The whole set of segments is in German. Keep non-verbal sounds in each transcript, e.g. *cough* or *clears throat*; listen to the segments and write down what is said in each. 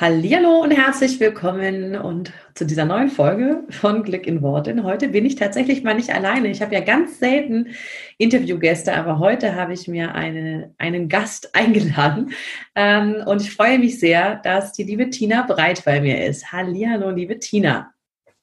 Hallo und herzlich willkommen und zu dieser neuen Folge von Glück in Worten. Heute bin ich tatsächlich mal nicht alleine. Ich habe ja ganz selten Interviewgäste, aber heute habe ich mir eine, einen Gast *laughs* eingeladen ähm, und ich freue mich sehr, dass die liebe Tina Breit bei mir ist. Hallo, liebe Tina.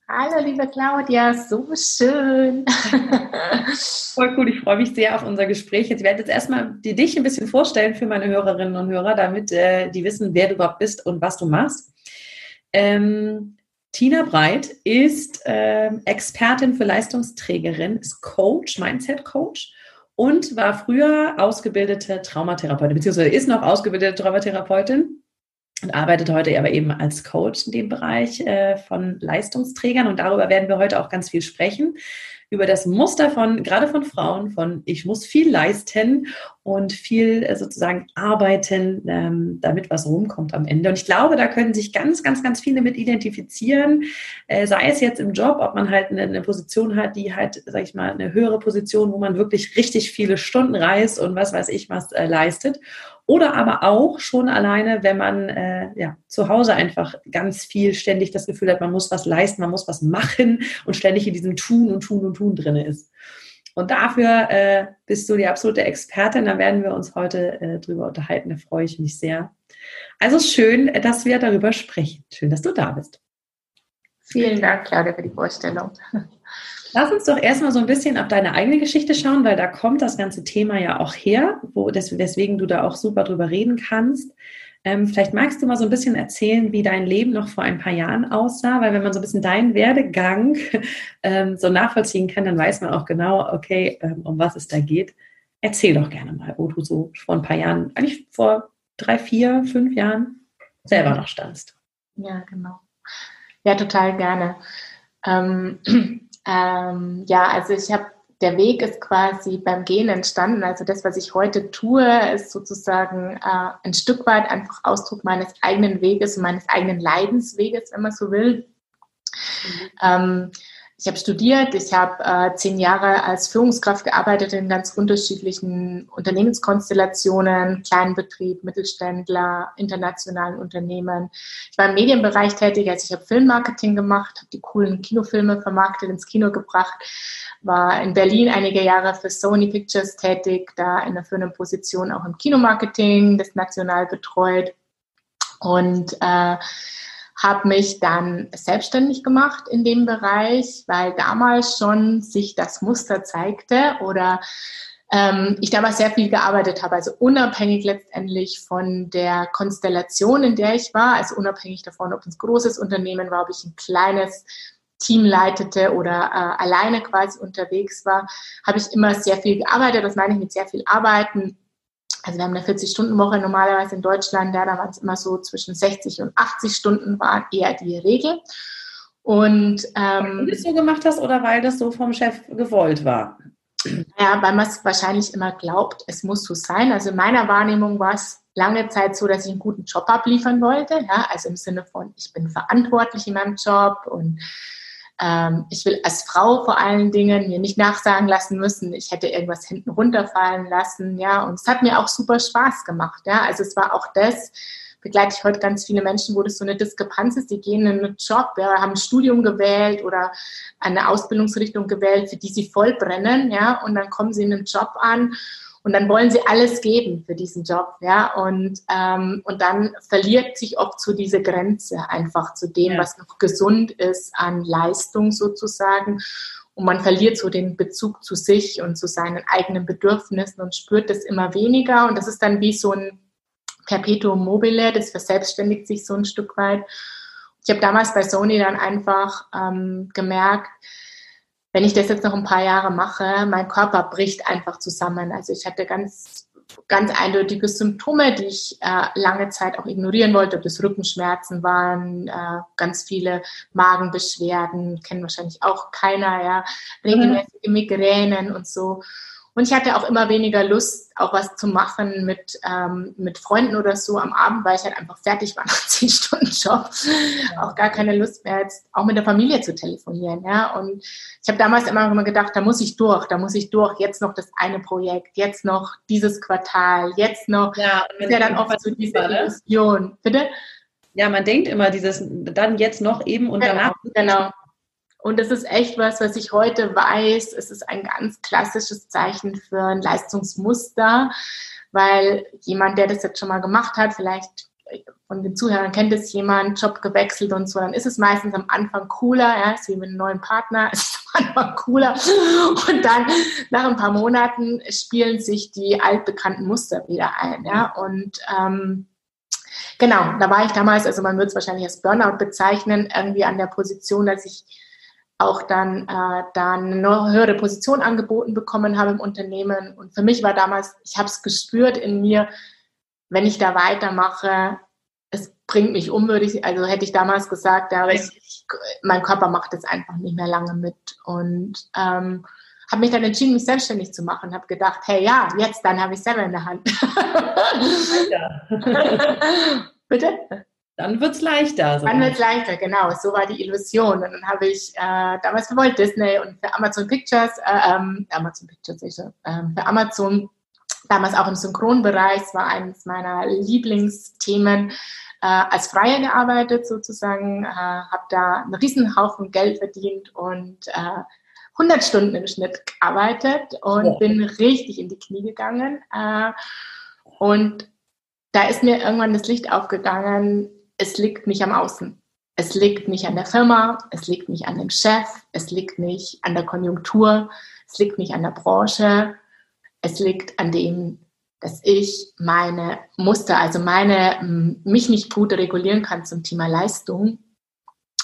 Hallo, liebe Claudia, so schön. *laughs* Voll cool, ich freue mich sehr auf unser Gespräch. Jetzt werde ich jetzt erstmal dich ein bisschen vorstellen für meine Hörerinnen und Hörer, damit äh, die wissen, wer du überhaupt bist und was du machst. Ähm, Tina Breit ist äh, Expertin für Leistungsträgerin, ist Coach, Mindset-Coach und war früher ausgebildete Traumatherapeutin, beziehungsweise ist noch ausgebildete Traumatherapeutin und arbeitet heute aber eben als Coach in dem Bereich äh, von Leistungsträgern. Und darüber werden wir heute auch ganz viel sprechen über das Muster von, gerade von Frauen, von ich muss viel leisten und viel äh, sozusagen arbeiten, ähm, damit was rumkommt am Ende. Und ich glaube, da können sich ganz, ganz, ganz viele mit identifizieren, äh, sei es jetzt im Job, ob man halt eine, Position hat, die halt, sag ich mal, eine höhere Position, wo man wirklich richtig viele Stunden reist und was weiß ich was äh, leistet. Oder aber auch schon alleine, wenn man äh, ja, zu Hause einfach ganz viel ständig das Gefühl hat, man muss was leisten, man muss was machen und ständig in diesem Tun und Tun und Tun drin ist. Und dafür äh, bist du die absolute Expertin. Da werden wir uns heute äh, drüber unterhalten. Da freue ich mich sehr. Also schön, dass wir darüber sprechen. Schön, dass du da bist. Vielen Dank, Claudia, für die Vorstellung. Lass uns doch erstmal so ein bisschen auf deine eigene Geschichte schauen, weil da kommt das ganze Thema ja auch her, wo, deswegen du da auch super drüber reden kannst. Ähm, vielleicht magst du mal so ein bisschen erzählen, wie dein Leben noch vor ein paar Jahren aussah, weil wenn man so ein bisschen deinen Werdegang *laughs* ähm, so nachvollziehen kann, dann weiß man auch genau, okay, ähm, um was es da geht. Erzähl doch gerne mal, wo du so vor ein paar Jahren, eigentlich vor drei, vier, fünf Jahren selber noch standst. Ja, genau. Ja, total gerne. Ähm, *clears throat* Ähm, ja, also ich habe, der Weg ist quasi beim Gehen entstanden. Also das, was ich heute tue, ist sozusagen äh, ein Stück weit einfach Ausdruck meines eigenen Weges und meines eigenen Leidensweges, wenn man so will. Mhm. Ähm, ich habe studiert, ich habe äh, zehn Jahre als Führungskraft gearbeitet in ganz unterschiedlichen Unternehmenskonstellationen, kleinen Betrieb, Mittelständler, internationalen Unternehmen. Ich war im Medienbereich tätig, also ich habe Filmmarketing gemacht, habe die coolen Kinofilme vermarktet, ins Kino gebracht, war in Berlin einige Jahre für Sony Pictures tätig, da in einer führenden Position auch im Kinomarketing, das national betreut und äh, habe mich dann selbstständig gemacht in dem Bereich, weil damals schon sich das Muster zeigte oder ähm, ich damals sehr viel gearbeitet habe, also unabhängig letztendlich von der Konstellation, in der ich war, also unabhängig davon, ob es ein großes Unternehmen war, ob ich ein kleines Team leitete oder äh, alleine quasi unterwegs war, habe ich immer sehr viel gearbeitet. Das meine ich mit sehr viel Arbeiten also wir haben eine 40-Stunden-Woche normalerweise in Deutschland, ja, da waren es immer so zwischen 60 und 80 Stunden war eher die Regel. Und ähm, weil du das so gemacht hast oder weil das so vom Chef gewollt war? Ja, weil man es wahrscheinlich immer glaubt, es muss so sein. Also in meiner Wahrnehmung war es lange Zeit so, dass ich einen guten Job abliefern wollte. Ja, also im Sinne von, ich bin verantwortlich in meinem Job und ähm, ich will als Frau vor allen Dingen mir nicht nachsagen lassen müssen, ich hätte irgendwas hinten runterfallen lassen, ja. Und es hat mir auch super Spaß gemacht, ja. Also es war auch das, begleite ich heute ganz viele Menschen, wo das so eine Diskrepanz ist. Die gehen in einen Job, ja, haben ein Studium gewählt oder eine Ausbildungsrichtung gewählt, für die sie voll brennen, ja, und dann kommen sie in einen Job an und dann wollen sie alles geben für diesen Job, ja. Und, ähm, und dann verliert sich oft so diese Grenze einfach zu dem, ja. was noch gesund ist an Leistung sozusagen. Und man verliert so den Bezug zu sich und zu seinen eigenen Bedürfnissen und spürt das immer weniger. Und das ist dann wie so ein Perpetuum mobile, das verselbstständigt sich so ein Stück weit. Ich habe damals bei Sony dann einfach ähm, gemerkt, wenn ich das jetzt noch ein paar Jahre mache, mein Körper bricht einfach zusammen. Also ich hatte ganz, ganz eindeutige Symptome, die ich äh, lange Zeit auch ignorieren wollte, ob das Rückenschmerzen waren, äh, ganz viele Magenbeschwerden, kennen wahrscheinlich auch keiner, ja, regelmäßige Migränen und so. Und ich hatte auch immer weniger Lust, auch was zu machen mit, ähm, mit Freunden oder so am Abend, weil ich halt einfach fertig war *laughs* nach zehn Stunden Job. Auch gar keine Lust mehr, jetzt auch mit der Familie zu telefonieren. Ja? Und ich habe damals immer, immer gedacht, da muss ich durch, da muss ich durch. Jetzt noch das eine Projekt, jetzt noch dieses Quartal, jetzt noch. Ja, ist ja dann oft so diese ne? Illusion. Bitte? Ja, man denkt immer dieses, dann jetzt noch eben und genau, danach. Genau. Und das ist echt was, was ich heute weiß. Es ist ein ganz klassisches Zeichen für ein Leistungsmuster, weil jemand, der das jetzt schon mal gemacht hat, vielleicht von den Zuhörern kennt es jemand, Job gewechselt und so, dann ist es meistens am Anfang cooler, ja, ist wie mit einem neuen Partner, *laughs* ist am Anfang cooler. Und dann nach ein paar Monaten spielen sich die altbekannten Muster wieder ein, ja. Und ähm, genau, da war ich damals, also man würde es wahrscheinlich als Burnout bezeichnen, irgendwie an der Position, dass ich auch dann, äh, dann eine höhere Position angeboten bekommen habe im Unternehmen. Und für mich war damals, ich habe es gespürt in mir, wenn ich da weitermache, es bringt mich um, würde ich, also hätte ich damals gesagt, ja, ich, mein Körper macht es einfach nicht mehr lange mit. Und ähm, habe mich dann entschieden, mich selbstständig zu machen. Habe gedacht, hey, ja, jetzt, dann habe ich selber in der Hand. *laughs* Bitte? Dann wird es leichter. So. Dann wird es leichter, genau. So war die Illusion. Und dann habe ich äh, damals für Walt Disney und für Amazon Pictures, äh, ähm, Amazon Pictures, sicher, äh, für Amazon, damals auch im Synchronbereich, es war eines meiner Lieblingsthemen, äh, als Freier gearbeitet sozusagen, äh, habe da einen riesen Haufen Geld verdient und 100 äh, Stunden im Schnitt gearbeitet und ja. bin richtig in die Knie gegangen. Äh, und da ist mir irgendwann das Licht aufgegangen, es liegt nicht am Außen. Es liegt nicht an der Firma, es liegt nicht an dem Chef, es liegt nicht an der Konjunktur, es liegt nicht an der Branche, es liegt an dem, dass ich meine Muster, also meine, mich nicht gut regulieren kann zum Thema Leistung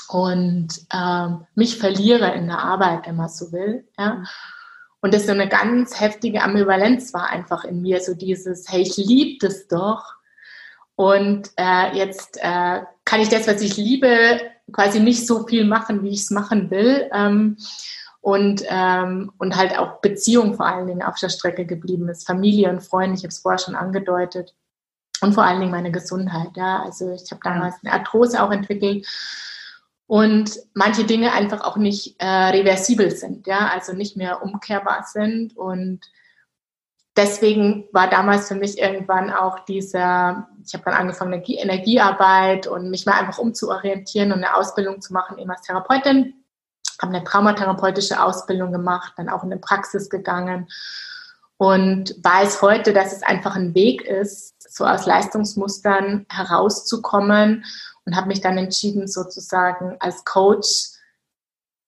und ähm, mich verliere in der Arbeit, wenn man so will. Ja. Und das so eine ganz heftige Ambivalenz war einfach in mir, so dieses, hey, ich liebe das doch, und äh, jetzt äh, kann ich das, was ich liebe, quasi nicht so viel machen, wie ich es machen will. Ähm, und, ähm, und halt auch Beziehung vor allen Dingen auf der Strecke geblieben ist. Familie und Freunde, ich habe es vorher schon angedeutet. Und vor allen Dingen meine Gesundheit. Ja. Also ich habe damals eine Arthrose auch entwickelt und manche Dinge einfach auch nicht äh, reversibel sind, ja, also nicht mehr umkehrbar sind. Und deswegen war damals für mich irgendwann auch dieser, ich habe dann angefangen, Energie, Energiearbeit und mich mal einfach umzuorientieren und eine Ausbildung zu machen, eben als Therapeutin. Habe eine traumatherapeutische Ausbildung gemacht, dann auch in eine Praxis gegangen und weiß heute, dass es einfach ein Weg ist, so aus Leistungsmustern herauszukommen und habe mich dann entschieden, sozusagen als Coach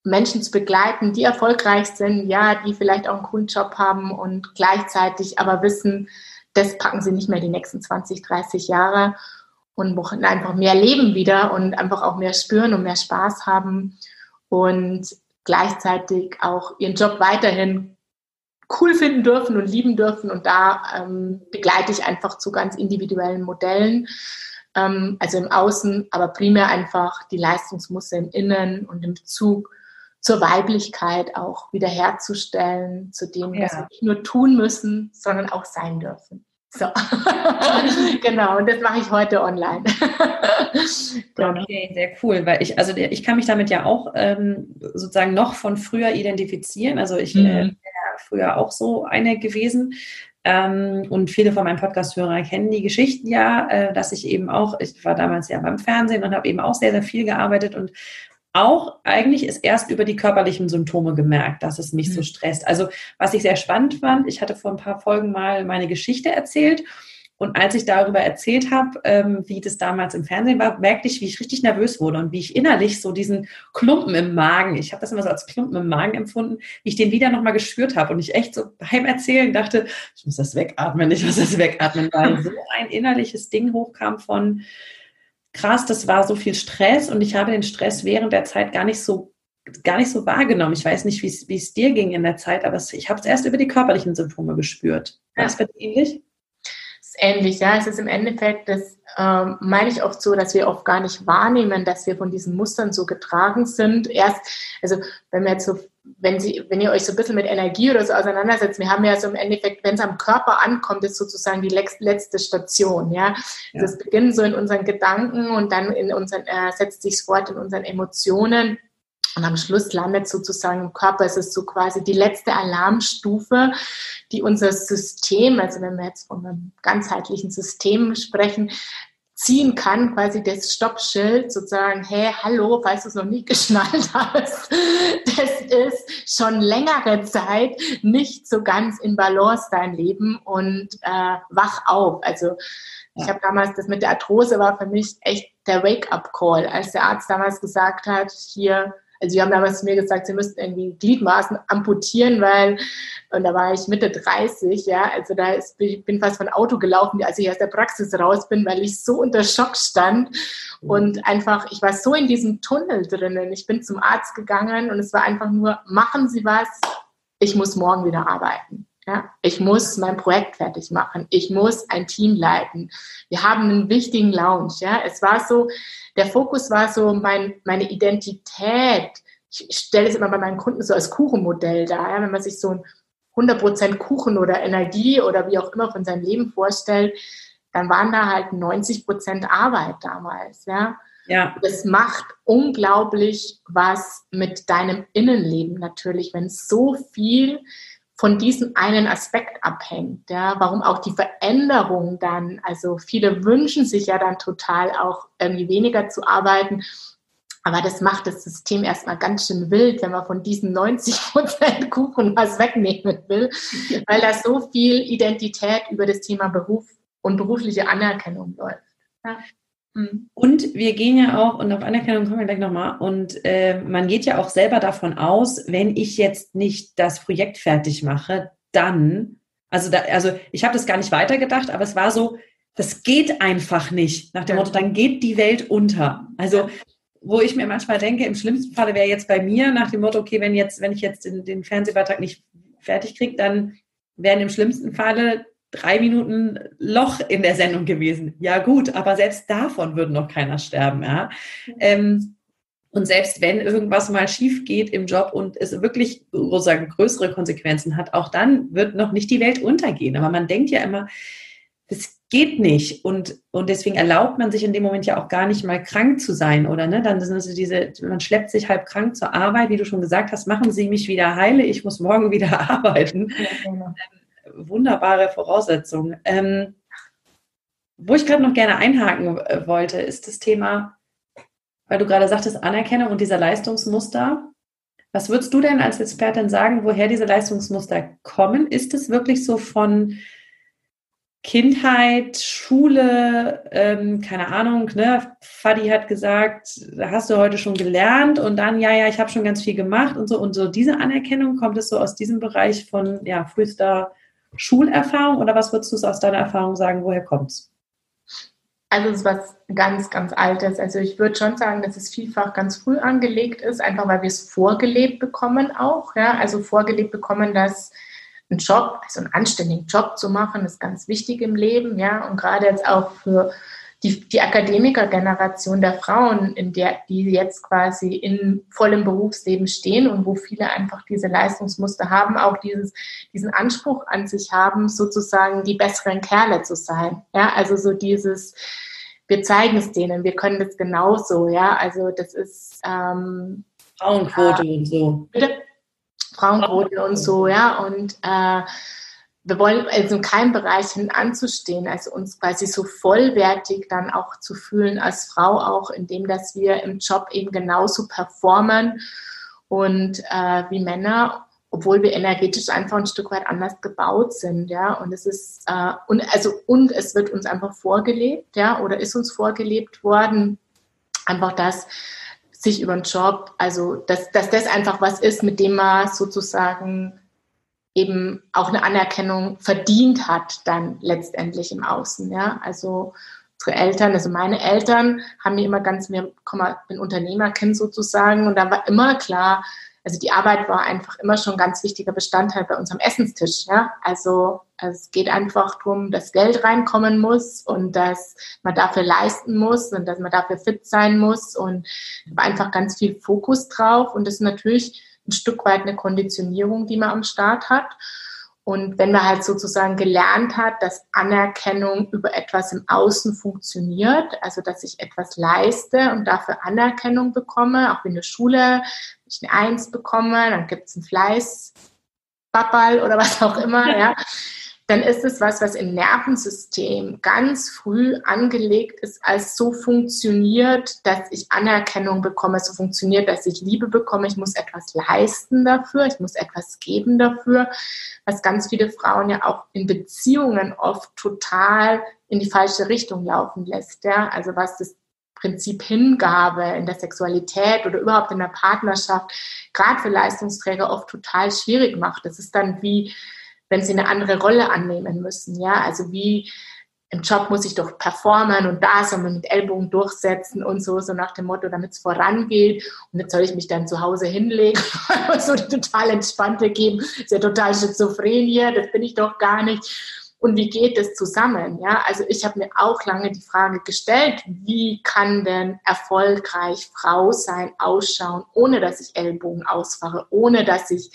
Menschen zu begleiten, die erfolgreich sind, ja, die vielleicht auch einen coolen Job haben und gleichzeitig aber wissen, das packen sie nicht mehr die nächsten 20, 30 Jahre und wollen einfach mehr leben wieder und einfach auch mehr spüren und mehr Spaß haben und gleichzeitig auch ihren Job weiterhin cool finden dürfen und lieben dürfen. Und da ähm, begleite ich einfach zu ganz individuellen Modellen, ähm, also im Außen, aber primär einfach die Leistungsmuster im Innen und im Bezug zur Weiblichkeit auch wiederherzustellen, zu dem, ja. dass wir nicht nur tun müssen, sondern auch sein dürfen. So, *laughs* genau, und das mache ich heute online. *laughs* genau. Okay, sehr cool, weil ich, also ich kann mich damit ja auch ähm, sozusagen noch von früher identifizieren. Also ich mhm. äh, bin ja früher auch so eine gewesen. Ähm, und viele von meinen Podcast-Hörern kennen die Geschichten ja, äh, dass ich eben auch, ich war damals ja beim Fernsehen und habe eben auch sehr, sehr viel gearbeitet und auch eigentlich ist erst über die körperlichen Symptome gemerkt, dass es mich mhm. so stresst. Also was ich sehr spannend fand, ich hatte vor ein paar Folgen mal meine Geschichte erzählt und als ich darüber erzählt habe, ähm, wie das damals im Fernsehen war, merkte ich, wie ich richtig nervös wurde und wie ich innerlich so diesen Klumpen im Magen, ich habe das immer so als Klumpen im Magen empfunden, wie ich den wieder nochmal gespürt habe und ich echt so beim Erzählen dachte, ich muss das wegatmen, ich muss das wegatmen, weil *laughs* so ein innerliches Ding hochkam von, krass, das war so viel Stress und ich habe den Stress während der Zeit gar nicht so gar nicht so wahrgenommen. Ich weiß nicht, wie es dir ging in der Zeit, aber ich habe es erst über die körperlichen Symptome gespürt. War es bei dir ähnlich? ähnlich, ja. Es ist im Endeffekt, das ähm, meine ich oft so, dass wir oft gar nicht wahrnehmen, dass wir von diesen Mustern so getragen sind. Erst, also wenn wir jetzt so, wenn Sie, wenn ihr euch so ein bisschen mit Energie oder so auseinandersetzt, wir haben ja so im Endeffekt, wenn es am Körper ankommt, ist sozusagen die letzte Station, ja. ja. Das beginnt so in unseren Gedanken und dann in unseren, äh, setzt sich fort in unseren Emotionen. Und am Schluss landet sozusagen im Körper, es ist so quasi die letzte Alarmstufe, die unser System, also wenn wir jetzt von einem ganzheitlichen System sprechen, ziehen kann, quasi das Stoppschild sozusagen, hey, hallo, falls du es noch nie *laughs* geschnallt hast, das ist schon längere Zeit nicht so ganz in Balance dein Leben und äh, wach auf. Also ich habe damals, das mit der Arthrose war für mich echt der Wake-up-Call, als der Arzt damals gesagt hat, hier, also sie haben damals zu mir gesagt, sie müssten irgendwie Gliedmaßen amputieren, weil, und da war ich Mitte 30, ja, also da ist, ich bin fast von Auto gelaufen, als ich aus der Praxis raus bin, weil ich so unter Schock stand und einfach, ich war so in diesem Tunnel drinnen. Ich bin zum Arzt gegangen und es war einfach nur, machen Sie was, ich muss morgen wieder arbeiten. Ja, ich muss mein Projekt fertig machen. Ich muss ein Team leiten. Wir haben einen wichtigen Lounge. Ja, es war so, der Fokus war so mein, meine Identität. Ich stelle es immer bei meinen Kunden so als Kuchenmodell dar. Ja, wenn man sich so ein 100% Kuchen oder Energie oder wie auch immer von seinem Leben vorstellt, dann waren da halt 90% Arbeit damals. Ja, ja. Das macht unglaublich was mit deinem Innenleben natürlich, wenn so viel von diesem einen Aspekt abhängt. Ja, warum auch die Veränderung dann, also viele wünschen sich ja dann total auch irgendwie weniger zu arbeiten. Aber das macht das System erstmal ganz schön wild, wenn man von diesen 90 Prozent *laughs* Kuchen was wegnehmen will, weil da so viel Identität über das Thema Beruf und berufliche Anerkennung läuft. Ja. Mhm. Und wir gehen ja auch, und auf Anerkennung kommen wir gleich nochmal, und äh, man geht ja auch selber davon aus, wenn ich jetzt nicht das Projekt fertig mache, dann, also, da, also ich habe das gar nicht weitergedacht, aber es war so, das geht einfach nicht, nach dem Motto, dann geht die Welt unter. Also wo ich mir manchmal denke, im schlimmsten Falle wäre jetzt bei mir nach dem Motto, okay, wenn jetzt, wenn ich jetzt den, den Fernsehbeitrag nicht fertig kriege, dann wären im schlimmsten Falle drei Minuten Loch in der Sendung gewesen. Ja gut, aber selbst davon würde noch keiner sterben. Ja? Ähm, und selbst wenn irgendwas mal schief geht im Job und es wirklich sozusagen größere Konsequenzen hat, auch dann wird noch nicht die Welt untergehen. Aber man denkt ja immer, das geht nicht. Und, und deswegen erlaubt man sich in dem Moment ja auch gar nicht mal krank zu sein, oder? Ne? Dann sind also diese, man schleppt sich halb krank zur Arbeit, wie du schon gesagt hast, machen Sie mich wieder heile, ich muss morgen wieder *laughs* arbeiten. Ja, genau wunderbare Voraussetzung. Ähm, wo ich gerade noch gerne einhaken äh, wollte, ist das Thema, weil du gerade sagtest, Anerkennung und dieser Leistungsmuster. Was würdest du denn als Expertin sagen, woher diese Leistungsmuster kommen? Ist es wirklich so von Kindheit, Schule, ähm, keine Ahnung, ne? Fadi hat gesagt, hast du heute schon gelernt und dann, ja, ja, ich habe schon ganz viel gemacht und so. Und so diese Anerkennung, kommt es so aus diesem Bereich von ja, frühester Schulerfahrung oder was würdest du aus deiner Erfahrung sagen, woher kommt es? Also es ist was ganz, ganz Altes. Also ich würde schon sagen, dass es vielfach ganz früh angelegt ist, einfach weil wir es vorgelebt bekommen auch. Ja? Also vorgelebt bekommen, dass ein Job, also einen anständigen Job zu machen, ist ganz wichtig im Leben. Ja? Und gerade jetzt auch für die, die Akademikergeneration der Frauen, in der die jetzt quasi in vollem Berufsleben stehen und wo viele einfach diese Leistungsmuster haben, auch dieses, diesen Anspruch an sich haben, sozusagen die besseren Kerle zu sein. Ja, also so dieses, wir zeigen es denen, wir können das genauso. Ja, also das ist ähm, Frauenquote äh, und so. Bitte? Frauenquote und so, ja und äh, wir wollen also in keinem Bereich hin anzustehen, also uns quasi so vollwertig dann auch zu fühlen als Frau auch, indem dass wir im Job eben genauso performen und äh, wie Männer, obwohl wir energetisch einfach ein Stück weit anders gebaut sind, ja. Und es ist äh, und also und es wird uns einfach vorgelebt, ja, oder ist uns vorgelebt worden, einfach das sich über den Job, also dass, dass das einfach was ist, mit dem man sozusagen eben auch eine Anerkennung verdient hat dann letztendlich im Außen. Ja, also unsere Eltern, also meine Eltern haben mir immer ganz, mir bin Unternehmerkind sozusagen und da war immer klar, also die Arbeit war einfach immer schon ein ganz wichtiger Bestandteil bei unserem Essenstisch. Ja, also es geht einfach darum, dass Geld reinkommen muss und dass man dafür leisten muss und dass man dafür fit sein muss und einfach ganz viel Fokus drauf. Und das ist natürlich ein Stück weit eine Konditionierung, die man am Start hat. Und wenn man halt sozusagen gelernt hat, dass Anerkennung über etwas im Außen funktioniert, also dass ich etwas leiste und dafür Anerkennung bekomme, auch in der Schule, ich eine Eins bekomme, dann gibt es einen Fleiß, Babbal oder was auch immer, *laughs* ja, dann ist es was, was im Nervensystem ganz früh angelegt ist, als so funktioniert, dass ich Anerkennung bekomme, so funktioniert, dass ich Liebe bekomme. Ich muss etwas leisten dafür, ich muss etwas geben dafür, was ganz viele Frauen ja auch in Beziehungen oft total in die falsche Richtung laufen lässt. Ja? Also was das Prinzip Hingabe in der Sexualität oder überhaupt in der Partnerschaft gerade für Leistungsträger oft total schwierig macht. Das ist dann wie wenn sie eine andere Rolle annehmen müssen. Ja, also wie im Job muss ich doch performen und da soll man mit Ellbogen durchsetzen und so, so nach dem Motto, damit es vorangeht. Und jetzt soll ich mich dann zu Hause hinlegen *laughs* und so eine total entspannte geben. Das ist ja total schizophren hier, das bin ich doch gar nicht. Und wie geht das zusammen? Ja, also ich habe mir auch lange die Frage gestellt, wie kann denn erfolgreich Frau sein, ausschauen, ohne dass ich Ellbogen ausfahre, ohne dass ich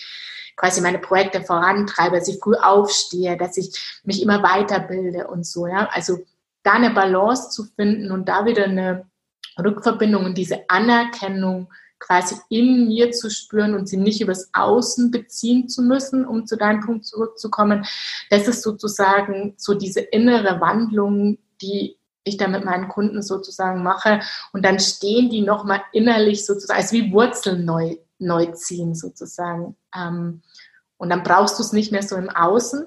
quasi meine Projekte vorantreibe, dass ich früh aufstehe, dass ich mich immer weiterbilde und so, ja. Also da eine Balance zu finden und da wieder eine Rückverbindung und diese Anerkennung quasi in mir zu spüren und sie nicht übers Außen beziehen zu müssen, um zu deinem Punkt zurückzukommen. Das ist sozusagen so diese innere Wandlung, die ich da mit meinen Kunden sozusagen mache. Und dann stehen die nochmal innerlich sozusagen, als wie Wurzeln neu, neu ziehen sozusagen. Ähm, und dann brauchst du es nicht mehr so im Außen.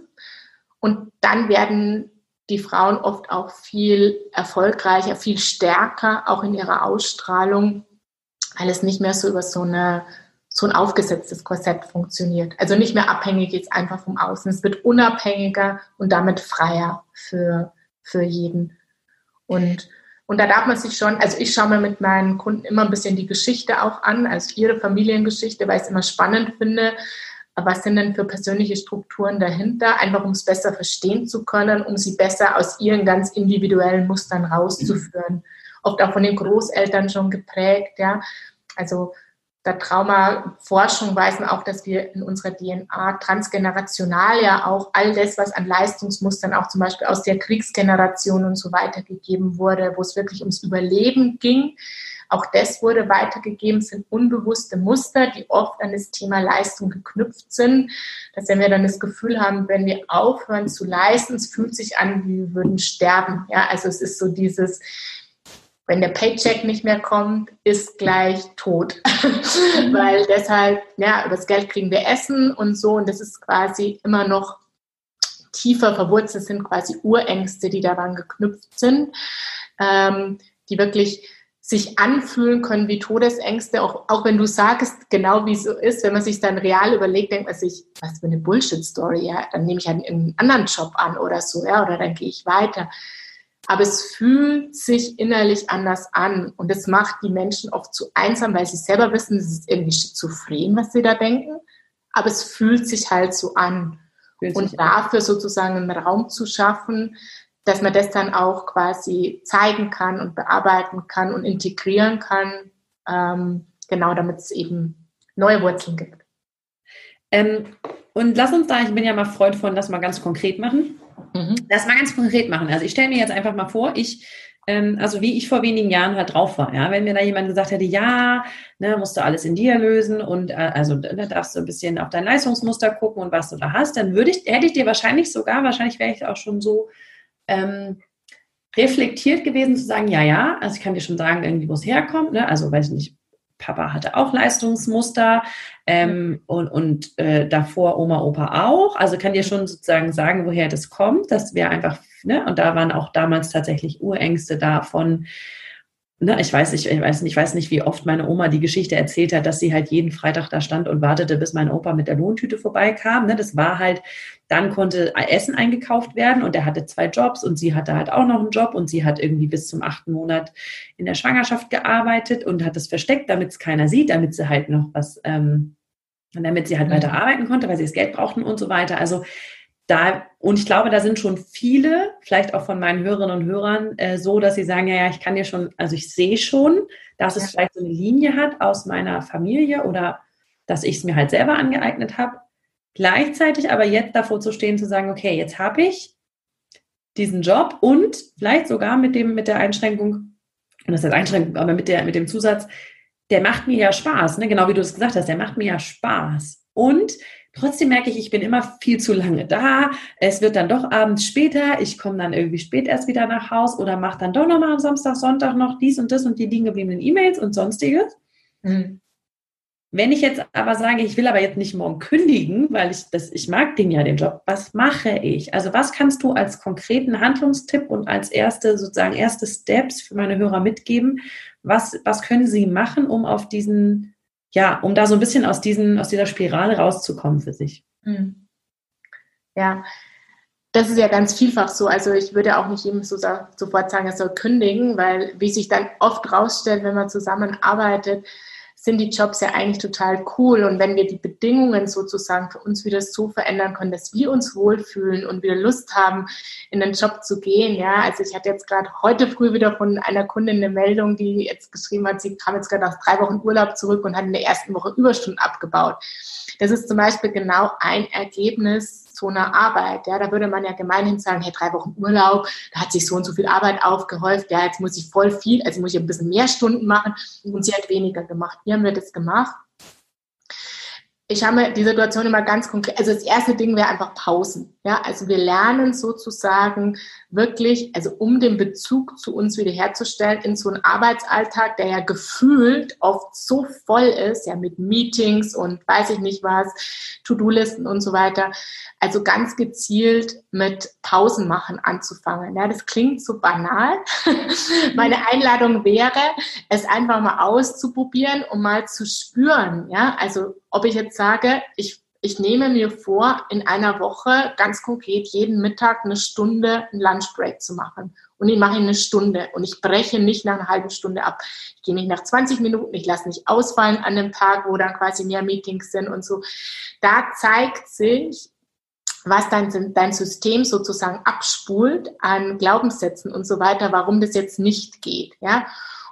Und dann werden die Frauen oft auch viel erfolgreicher, viel stärker, auch in ihrer Ausstrahlung, weil es nicht mehr so über so, eine, so ein aufgesetztes Korsett funktioniert. Also nicht mehr abhängig jetzt einfach vom Außen. Es wird unabhängiger und damit freier für, für jeden. Und, und da darf man sich schon, also ich schaue mir mit meinen Kunden immer ein bisschen die Geschichte auch an, also ihre Familiengeschichte, weil ich es immer spannend finde, was sind denn für persönliche Strukturen dahinter, einfach um es besser verstehen zu können, um sie besser aus ihren ganz individuellen Mustern rauszuführen. Oft auch von den Großeltern schon geprägt, ja. Also der Traumaforschung weisen auch, dass wir in unserer DNA transgenerational ja auch all das, was an Leistungsmustern auch zum Beispiel aus der Kriegsgeneration und so weiter gegeben wurde, wo es wirklich ums Überleben ging, auch das wurde weitergegeben, sind unbewusste Muster, die oft an das Thema Leistung geknüpft sind. Dass wenn wir dann das Gefühl haben, wenn wir aufhören zu leisten, es fühlt sich an, wie wir würden sterben. Ja, also es ist so dieses, wenn der Paycheck nicht mehr kommt, ist gleich tot. *laughs* Weil deshalb, ja, über das Geld kriegen wir Essen und so. Und das ist quasi immer noch tiefer verwurzelt, sind quasi Urängste, die daran geknüpft sind, ähm, die wirklich sich anfühlen können wie Todesängste, auch, auch wenn du sagst, genau wie es so ist, wenn man sich dann real überlegt, denkt man sich, was für eine Bullshit-Story, ja, dann nehme ich halt einen anderen Job an oder so, ja, oder dann gehe ich weiter. Aber es fühlt sich innerlich anders an und es macht die Menschen oft zu einsam, weil sie selber wissen, es ist irgendwie schizophren, was sie da denken, aber es fühlt sich halt so an. Und dafür sozusagen einen Raum zu schaffen, dass man das dann auch quasi zeigen kann und bearbeiten kann und integrieren kann, ähm, genau damit es eben neue Wurzeln gibt. Ähm, und lass uns da, ich bin ja mal Freund von, das mal ganz konkret machen. Mhm. Das mal ganz konkret machen. Also ich stelle mir jetzt einfach mal vor, ich, ähm, also wie ich vor wenigen Jahren halt drauf war, ja, wenn mir da jemand gesagt hätte, ja, ne, musst du alles in dir lösen und äh, also da darfst du ein bisschen auf dein Leistungsmuster gucken und was du da hast, dann würde ich, hätte ich dir wahrscheinlich sogar, wahrscheinlich wäre ich auch schon so ähm, reflektiert gewesen zu sagen, ja, ja, also ich kann dir schon sagen, irgendwie, wo es herkommt. Ne? Also, weiß ich nicht, Papa hatte auch Leistungsmuster ähm, und, und äh, davor Oma, Opa auch. Also kann dir schon sozusagen sagen, woher das kommt. Das wäre einfach, ne? Und da waren auch damals tatsächlich Urängste davon, ne, ich weiß nicht, ich weiß nicht, ich weiß nicht, wie oft meine Oma die Geschichte erzählt hat, dass sie halt jeden Freitag da stand und wartete, bis mein Opa mit der Lohntüte vorbeikam. Ne, das war halt, dann konnte Essen eingekauft werden und er hatte zwei Jobs und sie hatte halt auch noch einen Job und sie hat irgendwie bis zum achten Monat in der Schwangerschaft gearbeitet und hat es versteckt, damit es keiner sieht, damit sie halt noch was, ähm, damit sie halt mhm. weiter arbeiten konnte, weil sie das Geld brauchten und so weiter. Also da, und ich glaube, da sind schon viele, vielleicht auch von meinen Hörerinnen und Hörern, äh, so, dass sie sagen, ja, ja, ich kann dir schon, also ich sehe schon, dass es vielleicht so eine Linie hat aus meiner Familie oder dass ich es mir halt selber angeeignet habe. Gleichzeitig aber jetzt davor zu stehen, zu sagen, okay, jetzt habe ich diesen Job und vielleicht sogar mit dem, mit der Einschränkung, und das ist Einschränkung, aber mit der, mit dem Zusatz, der macht mir ja Spaß, ne? genau wie du es gesagt hast, der macht mir ja Spaß. Und trotzdem merke ich, ich bin immer viel zu lange da. Es wird dann doch abends später, ich komme dann irgendwie spät erst wieder nach Haus oder mache dann doch nochmal am Samstag, Sonntag noch dies und das und die liegen gebliebenen E-Mails und sonstiges. Mhm. Wenn ich jetzt aber sage, ich will aber jetzt nicht morgen kündigen, weil ich das, ich mag den ja den Job, was mache ich? Also was kannst du als konkreten Handlungstipp und als erste, sozusagen erste Steps für meine Hörer mitgeben? Was, was können sie machen, um auf diesen, ja, um da so ein bisschen aus diesen, aus dieser Spirale rauszukommen für sich? Hm. Ja, das ist ja ganz vielfach so. Also ich würde auch nicht jedem so sofort sagen, er soll kündigen, weil wie sich dann oft rausstellt, wenn man zusammenarbeitet, sind die Jobs ja eigentlich total cool. Und wenn wir die Bedingungen sozusagen für uns wieder so verändern können, dass wir uns wohlfühlen und wieder Lust haben, in den Job zu gehen. Ja, also ich hatte jetzt gerade heute früh wieder von einer Kundin eine Meldung, die jetzt geschrieben hat, sie kam jetzt gerade nach drei Wochen Urlaub zurück und hat in der ersten Woche Überstunden abgebaut. Das ist zum Beispiel genau ein Ergebnis so einer Arbeit. Ja, da würde man ja gemeinhin sagen, hey, drei Wochen Urlaub, da hat sich so und so viel Arbeit aufgehäuft, ja, jetzt muss ich voll viel, also muss ich ein bisschen mehr Stunden machen und sie hat weniger gemacht. Wie haben wir das gemacht? ich habe mir die Situation immer ganz konkret, also das erste Ding wäre einfach Pausen. Ja, also wir lernen sozusagen wirklich, also um den Bezug zu uns wiederherzustellen in so einen Arbeitsalltag, der ja gefühlt oft so voll ist, ja mit Meetings und weiß ich nicht was, To-Do-Listen und so weiter. Also ganz gezielt mit Pausen machen anzufangen. Ja, das klingt so banal. *laughs* Meine Einladung wäre, es einfach mal auszuprobieren, um mal zu spüren. Ja, also ob ich jetzt sage, ich, ich nehme mir vor, in einer Woche ganz konkret jeden Mittag eine Stunde einen Lunchbreak zu machen. Und ich mache eine Stunde und ich breche nicht nach einer halben Stunde ab. Ich gehe nicht nach 20 Minuten, ich lasse nicht ausfallen an dem Tag, wo dann quasi mehr Meetings sind und so. Da zeigt sich, was dein, dein System sozusagen abspult an Glaubenssätzen und so weiter, warum das jetzt nicht geht. Ja?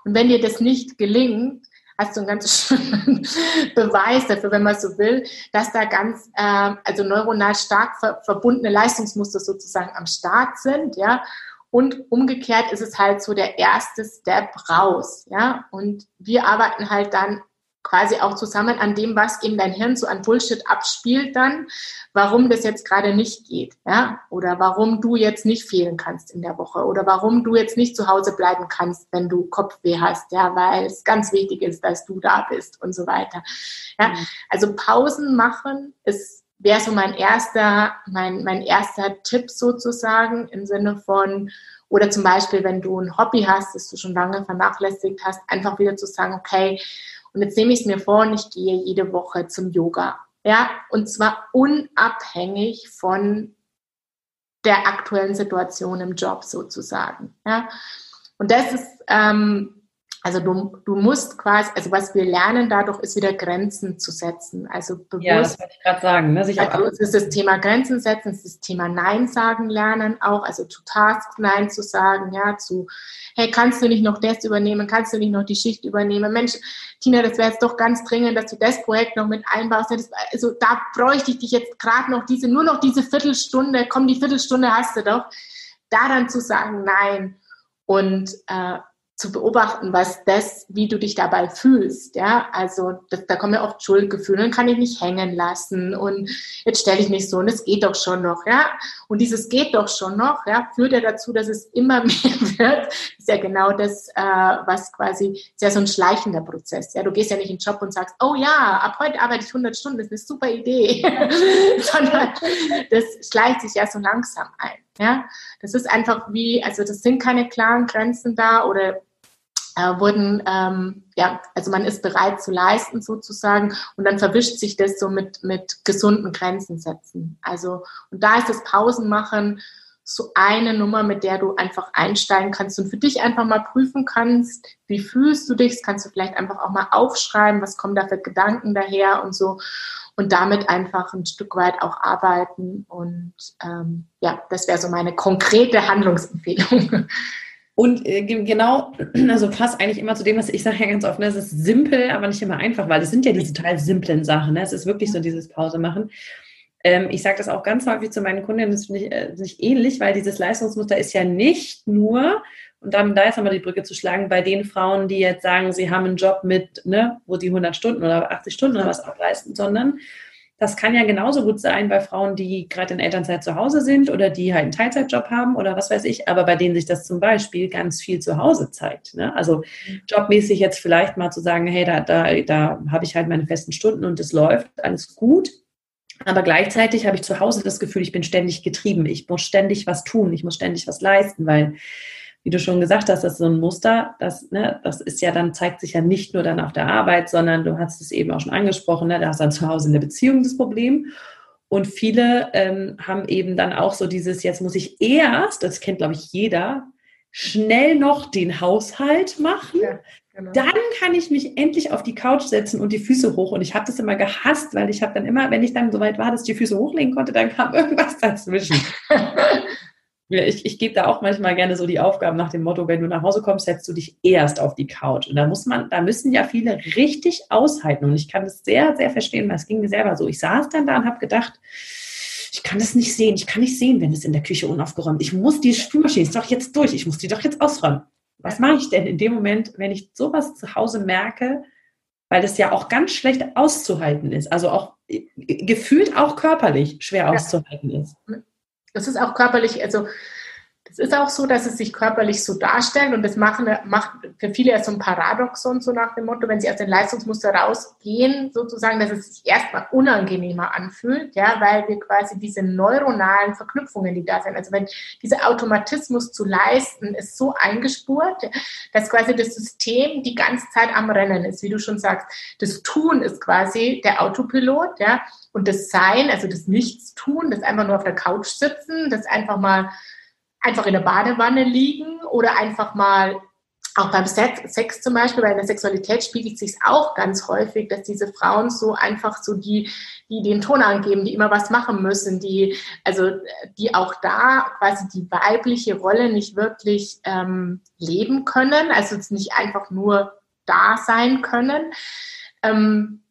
Und wenn dir das nicht gelingt, hast du einen ganz schönen *laughs* Beweis dafür, wenn man so will, dass da ganz, äh, also neuronal stark ver verbundene Leistungsmuster sozusagen am Start sind, ja. Und umgekehrt ist es halt so der erste Step raus, ja. Und wir arbeiten halt dann quasi auch zusammen an dem, was in dein Hirn so an Bullshit abspielt dann, warum das jetzt gerade nicht geht, ja, oder warum du jetzt nicht fehlen kannst in der Woche oder warum du jetzt nicht zu Hause bleiben kannst, wenn du Kopfweh hast, ja, weil es ganz wichtig ist, dass du da bist und so weiter. Ja, mhm. also Pausen machen ist wäre so mein erster, mein, mein erster Tipp sozusagen im Sinne von, oder zum Beispiel, wenn du ein Hobby hast, das du schon lange vernachlässigt hast, einfach wieder zu sagen, okay, und jetzt nehme ich es mir vor und ich gehe jede Woche zum Yoga. Ja, und zwar unabhängig von der aktuellen Situation im Job sozusagen. Ja, und das ist ähm, also du, du musst quasi, also was wir lernen dadurch, ist wieder Grenzen zu setzen. Also bewusst. Ja, das wollte ich gerade sagen. Ne? Sich also es ist das Thema Grenzen setzen, es ist das Thema Nein sagen lernen auch, also zu Tasks Nein zu sagen, ja, zu, hey, kannst du nicht noch das übernehmen, kannst du nicht noch die Schicht übernehmen? Mensch, Tina, das wäre jetzt doch ganz dringend, dass du das Projekt noch mit einbaust. Also da bräuchte ich dich jetzt gerade noch diese, nur noch diese Viertelstunde, komm, die Viertelstunde hast du doch. Da dann zu sagen, nein. Und äh, zu beobachten, was das, wie du dich dabei fühlst, ja, also das, da kommen ja oft Schuldgefühle, dann kann ich nicht hängen lassen und jetzt stelle ich mich so und es geht doch schon noch, ja, und dieses geht doch schon noch, ja, führt ja dazu, dass es immer *laughs* mehr wird, ist ja genau das, äh, was quasi, ist ja so ein schleichender Prozess, ja, du gehst ja nicht in den Job und sagst, oh ja, ab heute arbeite ich 100 Stunden, das ist eine super Idee, *laughs* sondern das schleicht sich ja so langsam ein. Ja, das ist einfach wie, also das sind keine klaren Grenzen da oder äh, wurden, ähm, ja, also man ist bereit zu leisten sozusagen und dann verwischt sich das so mit, mit gesunden Grenzen setzen. Also, und da ist das Pausenmachen so eine Nummer, mit der du einfach einsteigen kannst und für dich einfach mal prüfen kannst, wie fühlst du dich, das kannst du vielleicht einfach auch mal aufschreiben, was kommen da für Gedanken daher und so und damit einfach ein Stück weit auch arbeiten und ähm, ja, das wäre so meine konkrete Handlungsempfehlung. *laughs* Und äh, genau, *clears throat* also passt eigentlich immer zu dem, was ich sage ja ganz oft, ne? es ist simpel, aber nicht immer einfach, weil es sind ja diese total simplen Sachen. Ne? Es ist wirklich so dieses Pause machen. Ähm, ich sage das auch ganz häufig zu meinen Kundinnen, das finde ich äh, nicht ähnlich, weil dieses Leistungsmuster ist ja nicht nur, und dann da ist nochmal die Brücke zu schlagen, bei den Frauen, die jetzt sagen, sie haben einen Job mit, ne, wo die 100 Stunden oder 80 Stunden oder was ableisten, sondern das kann ja genauso gut sein bei Frauen, die gerade in Elternzeit zu Hause sind oder die halt einen Teilzeitjob haben oder was weiß ich, aber bei denen sich das zum Beispiel ganz viel zu Hause zeigt. Ne? Also jobmäßig jetzt vielleicht mal zu sagen, hey, da, da, da habe ich halt meine festen Stunden und es läuft, alles gut. Aber gleichzeitig habe ich zu Hause das Gefühl, ich bin ständig getrieben. Ich muss ständig was tun, ich muss ständig was leisten, weil wie du schon gesagt hast, das ist so ein Muster, das, ne, das ist ja dann, zeigt sich ja nicht nur dann auf der Arbeit, sondern du hast es eben auch schon angesprochen, ne, da hast du dann zu Hause in der Beziehung das Problem. Und viele ähm, haben eben dann auch so dieses, jetzt muss ich erst, das kennt glaube ich jeder, schnell noch den Haushalt machen. Ja, genau. Dann kann ich mich endlich auf die Couch setzen und die Füße hoch. Und ich habe das immer gehasst, weil ich habe dann immer, wenn ich dann so weit war, dass ich die Füße hochlegen konnte, dann kam irgendwas dazwischen. *laughs* ich, ich gebe da auch manchmal gerne so die Aufgaben nach dem Motto, wenn du nach Hause kommst, setzt du dich erst auf die Couch. Und da muss man, da müssen ja viele richtig aushalten. Und ich kann das sehr, sehr verstehen, weil es ging mir selber so. Ich saß dann da und habe gedacht, ich kann das nicht sehen. Ich kann nicht sehen, wenn es in der Küche unaufgeräumt ist. Ich muss die Spülmaschine ist doch jetzt durch. Ich muss die doch jetzt ausräumen. Was mache ich denn in dem Moment, wenn ich sowas zu Hause merke, weil das ja auch ganz schlecht auszuhalten ist, also auch äh, gefühlt auch körperlich schwer auszuhalten ist. Das ist auch körperlich, also es ist auch so, dass es sich körperlich so darstellt und das machen, macht für viele ja so ein Paradoxon, so nach dem Motto, wenn sie aus dem Leistungsmuster rausgehen, sozusagen, dass es sich erstmal unangenehmer anfühlt, ja, weil wir quasi diese neuronalen Verknüpfungen, die da sind, also wenn dieser Automatismus zu leisten ist so eingespurt, dass quasi das System die ganze Zeit am Rennen ist, wie du schon sagst. Das Tun ist quasi der Autopilot, ja, und das Sein, also das Nichtstun, das einfach nur auf der Couch sitzen, das einfach mal einfach in der Badewanne liegen oder einfach mal auch beim Sex, zum Beispiel, bei der Sexualität spiegelt sich auch ganz häufig, dass diese Frauen so einfach so die, die den Ton angeben, die immer was machen müssen, die, also die auch da quasi die weibliche Rolle nicht wirklich ähm, leben können, also nicht einfach nur da sein können. Ähm,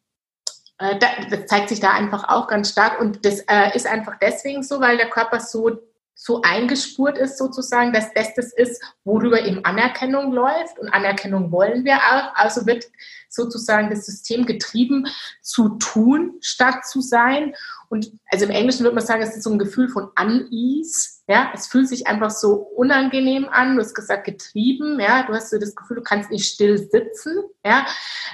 äh, das zeigt sich da einfach auch ganz stark und das äh, ist einfach deswegen so, weil der Körper so so eingespurt ist sozusagen, dass das das ist, worüber eben Anerkennung läuft und Anerkennung wollen wir auch. Also wird sozusagen das System getrieben zu tun statt zu sein. Und also im Englischen würde man sagen, es ist so ein Gefühl von Unease. Ja, es fühlt sich einfach so unangenehm an. Du hast gesagt getrieben. Ja, du hast so das Gefühl, du kannst nicht still sitzen. Ja,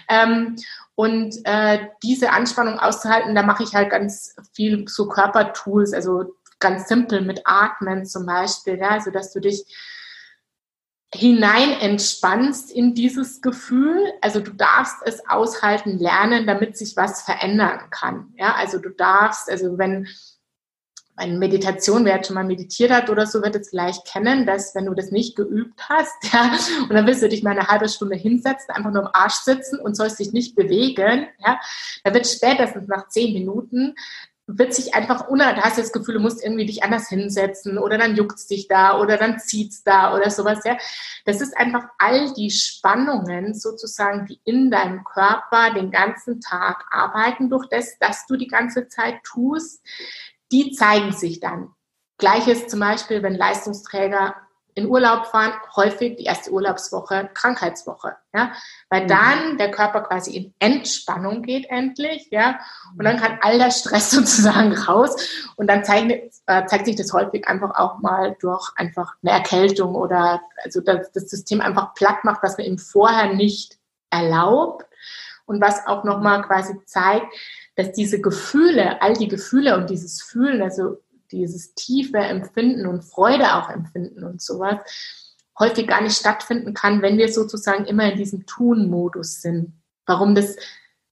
ähm, und äh, diese Anspannung auszuhalten, da mache ich halt ganz viel so Körpertools, also ganz simpel mit Atmen zum Beispiel, ja, also dass du dich hinein entspannst in dieses Gefühl. Also du darfst es aushalten lernen, damit sich was verändern kann. Ja, also du darfst, also wenn eine Meditation, wer schon mal meditiert hat oder so, wird es vielleicht kennen, dass wenn du das nicht geübt hast, ja, und dann willst du dich mal eine halbe Stunde hinsetzen, einfach nur im Arsch sitzen und sollst dich nicht bewegen, ja, dann wird spätestens nach zehn Minuten wird sich einfach da hast du das Gefühl, du musst irgendwie dich anders hinsetzen oder dann juckt's dich da oder dann zieht's da oder sowas, ja. Das ist einfach all die Spannungen sozusagen, die in deinem Körper den ganzen Tag arbeiten durch das, dass du die ganze Zeit tust, die zeigen sich dann. Gleiches zum Beispiel, wenn Leistungsträger in Urlaub fahren, häufig die erste Urlaubswoche Krankheitswoche, ja, weil mhm. dann der Körper quasi in Entspannung geht endlich, ja, und dann kann all der Stress *laughs* sozusagen raus. Und dann zeigt, äh, zeigt sich das häufig einfach auch mal durch einfach eine Erkältung oder also das, das System einfach platt macht, was man ihm vorher nicht erlaubt. Und was auch nochmal quasi zeigt, dass diese Gefühle, all die Gefühle und dieses Fühlen, also dieses tiefe Empfinden und Freude auch empfinden und sowas häufig gar nicht stattfinden kann, wenn wir sozusagen immer in diesem Tun-Modus sind. Warum das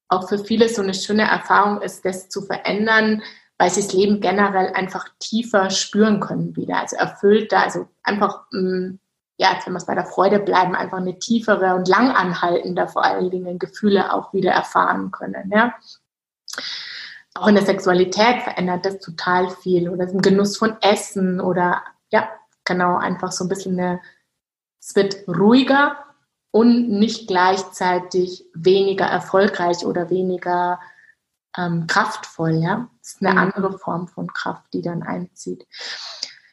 auch für viele so eine schöne Erfahrung ist, das zu verändern, weil sie das Leben generell einfach tiefer spüren können wieder, also erfüllter, also einfach, mm, ja, wenn wir es bei der Freude bleiben, einfach eine tiefere und langanhaltende vor allen Dingen Gefühle auch wieder erfahren können, ja. Auch in der Sexualität verändert das total viel oder im Genuss von Essen oder ja, genau, einfach so ein bisschen eine, es wird ruhiger und nicht gleichzeitig weniger erfolgreich oder weniger ähm, kraftvoll, ja. Das ist eine mhm. andere Form von Kraft, die dann einzieht.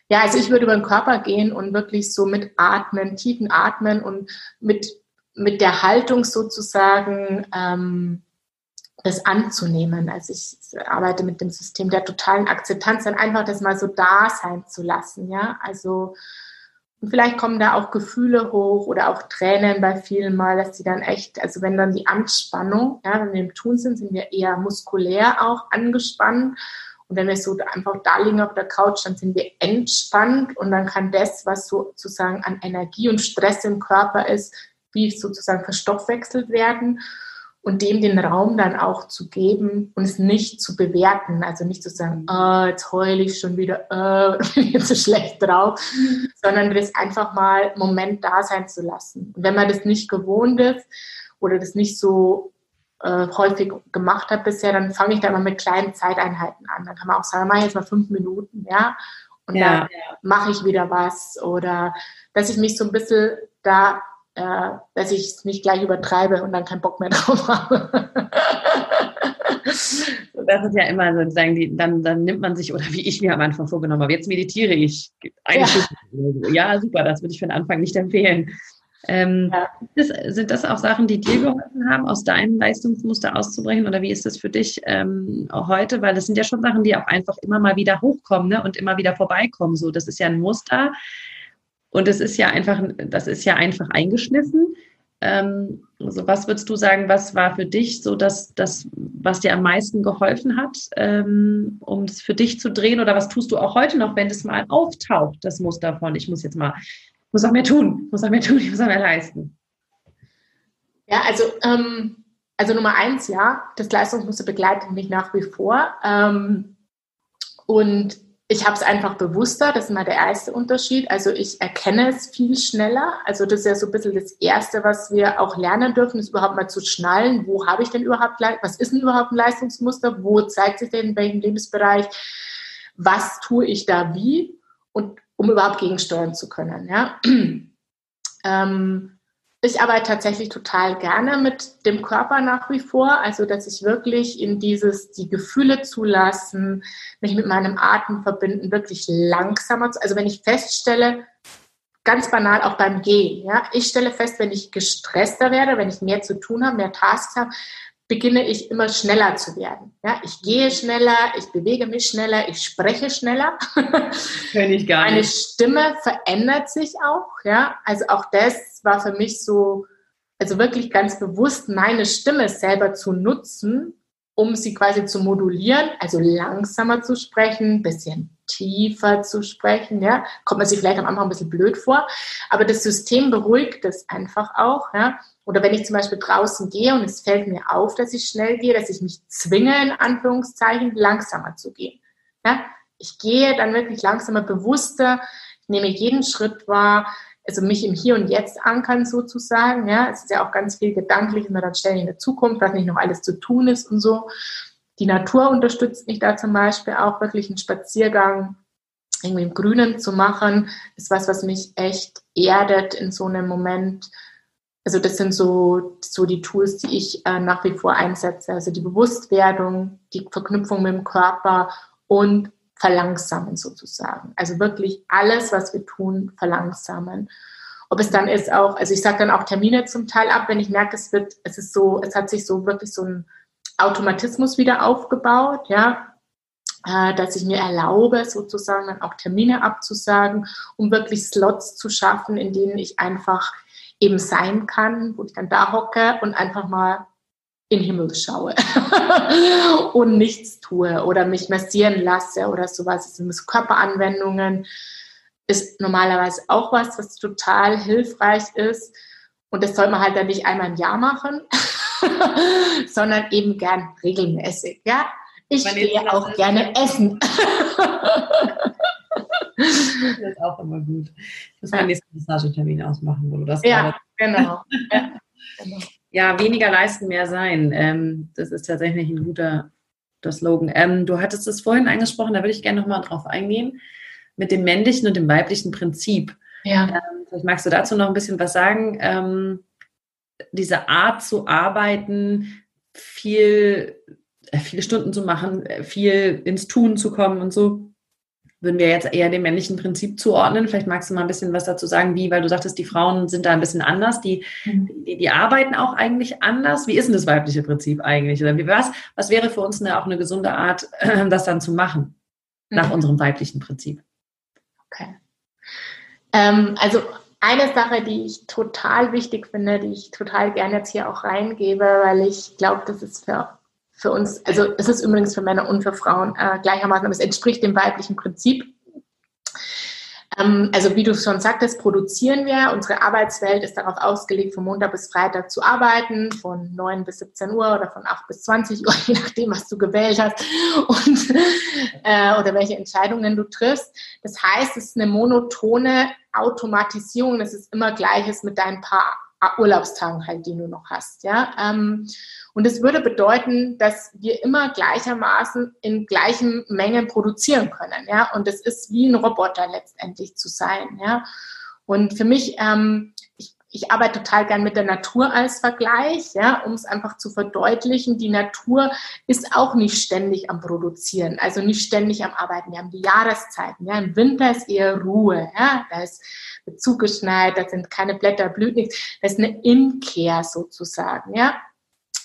Ja, also ich würde über den Körper gehen und wirklich so mit Atmen, tiefen Atmen und mit, mit der Haltung sozusagen ähm, das anzunehmen. Also ich arbeite mit dem System der totalen Akzeptanz, dann einfach das mal so da sein zu lassen, ja. Also und vielleicht kommen da auch Gefühle hoch oder auch Tränen bei vielen Mal, dass sie dann echt, also wenn dann die Anspannung, ja, wenn wir im Tun sind, sind wir eher muskulär auch angespannt. Und wenn wir so einfach da liegen auf der Couch, dann sind wir entspannt und dann kann das, was sozusagen an Energie und Stress im Körper ist, wie sozusagen verstoffwechselt werden und dem den Raum dann auch zu geben und es nicht zu bewerten. Also nicht zu sagen, oh, jetzt heule ich schon wieder, *laughs* oh, bin jetzt so schlecht drauf, mhm. sondern das einfach mal einen Moment da sein zu lassen. Und wenn man das nicht gewohnt ist oder das nicht so äh, häufig gemacht hat bisher, dann fange ich da mal mit kleinen Zeiteinheiten an. Dann kann man auch sagen, mach jetzt mal fünf Minuten, ja, und ja, dann mache ich wieder was oder dass ich mich so ein bisschen da äh, dass ich es nicht gleich übertreibe und dann keinen Bock mehr *laughs* drauf habe. Das ist ja immer sozusagen, die, dann, dann nimmt man sich, oder wie ich mir am Anfang vorgenommen habe, jetzt meditiere ich. Ja. ja, super, das würde ich für den Anfang nicht empfehlen. Ähm, ja. das, sind das auch Sachen, die dir geholfen haben, aus deinem Leistungsmuster auszubrechen? Oder wie ist das für dich ähm, heute? Weil das sind ja schon Sachen, die auch einfach immer mal wieder hochkommen ne? und immer wieder vorbeikommen. So, das ist ja ein Muster, und es ist ja einfach, das ist ja einfach eingeschliffen. Ähm, also was würdest du sagen, was war für dich so das, das was dir am meisten geholfen hat, ähm, um es für dich zu drehen? Oder was tust du auch heute noch, wenn es mal auftaucht, das Muster von, ich muss jetzt mal, muss auch mehr tun, muss auch mehr tun, ich muss auch mehr leisten? Ja, also, ähm, also Nummer eins, ja, das Leistungsmuster begleitet mich nach wie vor. Ähm, und ich habe es einfach bewusster, das ist mal der erste Unterschied. Also ich erkenne es viel schneller. Also das ist ja so ein bisschen das Erste, was wir auch lernen dürfen, ist überhaupt mal zu schnallen, wo habe ich denn überhaupt, was ist denn überhaupt ein Leistungsmuster, wo zeigt sich denn in welchem Lebensbereich, was tue ich da wie und um überhaupt gegensteuern zu können. Ja? *clears throat* ähm, ich arbeite tatsächlich total gerne mit dem Körper nach wie vor, also dass ich wirklich in dieses, die Gefühle zulassen, mich mit meinem Atem verbinden, wirklich langsamer, also wenn ich feststelle, ganz banal auch beim Gehen, ja, ich stelle fest, wenn ich gestresster werde, wenn ich mehr zu tun habe, mehr Tasks habe, beginne ich immer schneller zu werden. Ja, ich gehe schneller, ich bewege mich schneller, ich spreche schneller. Kenn ich gar nicht. Meine Stimme verändert sich auch. Ja, also auch das war für mich so, also wirklich ganz bewusst meine Stimme selber zu nutzen, um sie quasi zu modulieren, also langsamer zu sprechen, bisschen tiefer zu sprechen, ja, kommt man sich vielleicht am Anfang ein bisschen blöd vor, aber das System beruhigt es einfach auch, ja, oder wenn ich zum Beispiel draußen gehe und es fällt mir auf, dass ich schnell gehe, dass ich mich zwinge, in Anführungszeichen, langsamer zu gehen. Ja? Ich gehe dann wirklich langsamer, bewusster, ich nehme jeden Schritt wahr, also mich im Hier und Jetzt ankern sozusagen. Ja? Es ist ja auch ganz viel gedanklich, immer dann stellen in der Zukunft, was nicht noch alles zu tun ist und so. Die Natur unterstützt mich da zum Beispiel auch wirklich einen Spaziergang irgendwie im Grünen zu machen, ist was, was mich echt erdet in so einem Moment, also das sind so, so die Tools, die ich äh, nach wie vor einsetze. Also die Bewusstwerdung, die Verknüpfung mit dem Körper und verlangsamen sozusagen. Also wirklich alles, was wir tun, verlangsamen. Ob es dann ist auch, also ich sage dann auch Termine zum Teil ab, wenn ich merke, es wird, es ist so, es hat sich so wirklich so ein Automatismus wieder aufgebaut, ja, äh, dass ich mir erlaube, sozusagen dann auch Termine abzusagen, um wirklich Slots zu schaffen, in denen ich einfach eben sein kann, wo ich dann da hocke und einfach mal in den Himmel schaue *laughs* und nichts tue oder mich massieren lasse oder sowas. Das sind Körperanwendungen, ist normalerweise auch was, was total hilfreich ist. Und das soll man halt dann nicht einmal im Jahr machen, *laughs* sondern eben gern regelmäßig. Ja? Ich gehe auch gerne essen. *laughs* das ist auch immer gut. Ich muss meinen nächsten Massagetermin ausmachen, wo du das Ja, genau. ja, genau. Ja, weniger leisten, mehr sein. Ähm, das ist tatsächlich ein guter der Slogan. Ähm, du hattest es vorhin angesprochen, da würde ich gerne nochmal drauf eingehen, mit dem männlichen und dem weiblichen Prinzip. Ja. Ähm, vielleicht magst du dazu noch ein bisschen was sagen. Ähm, diese Art zu arbeiten, viel, äh, viele Stunden zu machen, äh, viel ins Tun zu kommen und so würden wir jetzt eher dem männlichen Prinzip zuordnen. Vielleicht magst du mal ein bisschen was dazu sagen, wie, weil du sagtest, die Frauen sind da ein bisschen anders, die, mhm. die, die, arbeiten auch eigentlich anders. Wie ist denn das weibliche Prinzip eigentlich? Oder wie, was, was wäre für uns eine, auch eine gesunde Art, *clears throat* das dann zu machen, nach mhm. unserem weiblichen Prinzip? Okay. Ähm, also eine Sache, die ich total wichtig finde, die ich total gerne jetzt hier auch reingebe, weil ich glaube, das ist für für uns, also es ist übrigens für Männer und für Frauen äh, gleichermaßen, aber es entspricht dem weiblichen Prinzip. Ähm, also wie du schon sagtest, produzieren wir. Unsere Arbeitswelt ist darauf ausgelegt, von Montag bis Freitag zu arbeiten, von 9 bis 17 Uhr oder von 8 bis 20 Uhr, *laughs* je nachdem, was du gewählt hast und, äh, oder welche Entscheidungen du triffst. Das heißt, es ist eine monotone Automatisierung, das ist immer Gleiches mit deinen paar Urlaubstagen halt, die du noch hast. Ja? Ähm, und es würde bedeuten, dass wir immer gleichermaßen in gleichen Mengen produzieren können. Ja? Und es ist wie ein Roboter letztendlich zu sein. Ja? Und für mich, ähm, ich, ich arbeite total gern mit der Natur als Vergleich, ja, um es einfach zu verdeutlichen. Die Natur ist auch nicht ständig am Produzieren, also nicht ständig am Arbeiten. Wir haben die Jahreszeiten. Ja. Im Winter ist eher Ruhe. Ja. Da ist zugeschneit, da sind keine Blätter, blüht nichts. Das ist eine Inkehr sozusagen. Ja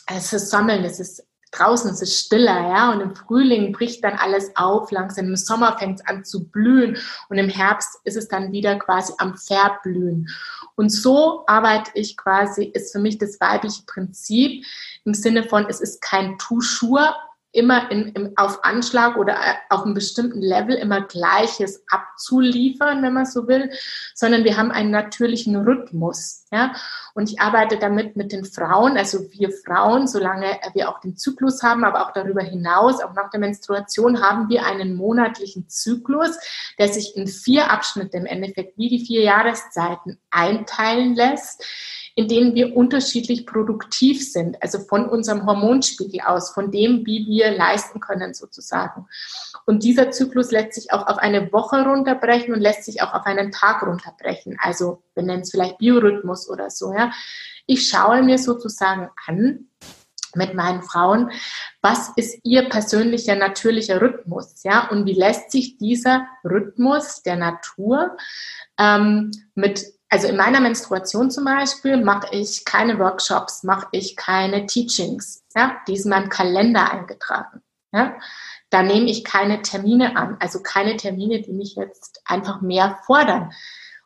es ist Sammeln, es ist draußen, es ist stiller, ja, und im Frühling bricht dann alles auf langsam, im Sommer fängt es an zu blühen und im Herbst ist es dann wieder quasi am Verblühen. Und so arbeite ich quasi, ist für mich das weibliche Prinzip im Sinne von, es ist kein Tuschur, immer in, im, auf Anschlag oder äh, auf einem bestimmten Level immer Gleiches abzuliefern, wenn man so will, sondern wir haben einen natürlichen Rhythmus. Ja? Und ich arbeite damit mit den Frauen, also wir Frauen, solange wir auch den Zyklus haben, aber auch darüber hinaus, auch nach der Menstruation, haben wir einen monatlichen Zyklus, der sich in vier Abschnitte im Endeffekt wie die vier Jahreszeiten einteilen lässt in denen wir unterschiedlich produktiv sind, also von unserem Hormonspiegel aus, von dem, wie wir leisten können sozusagen. Und dieser Zyklus lässt sich auch auf eine Woche runterbrechen und lässt sich auch auf einen Tag runterbrechen. Also wir nennen es vielleicht Biorhythmus oder so. Ja. Ich schaue mir sozusagen an, mit meinen Frauen, was ist ihr persönlicher natürlicher Rhythmus, ja, und wie lässt sich dieser Rhythmus der Natur ähm, mit also in meiner Menstruation zum Beispiel mache ich keine Workshops, mache ich keine Teachings. Ja, die ist in meinem Kalender eingetragen. Ja, da nehme ich keine Termine an, also keine Termine, die mich jetzt einfach mehr fordern.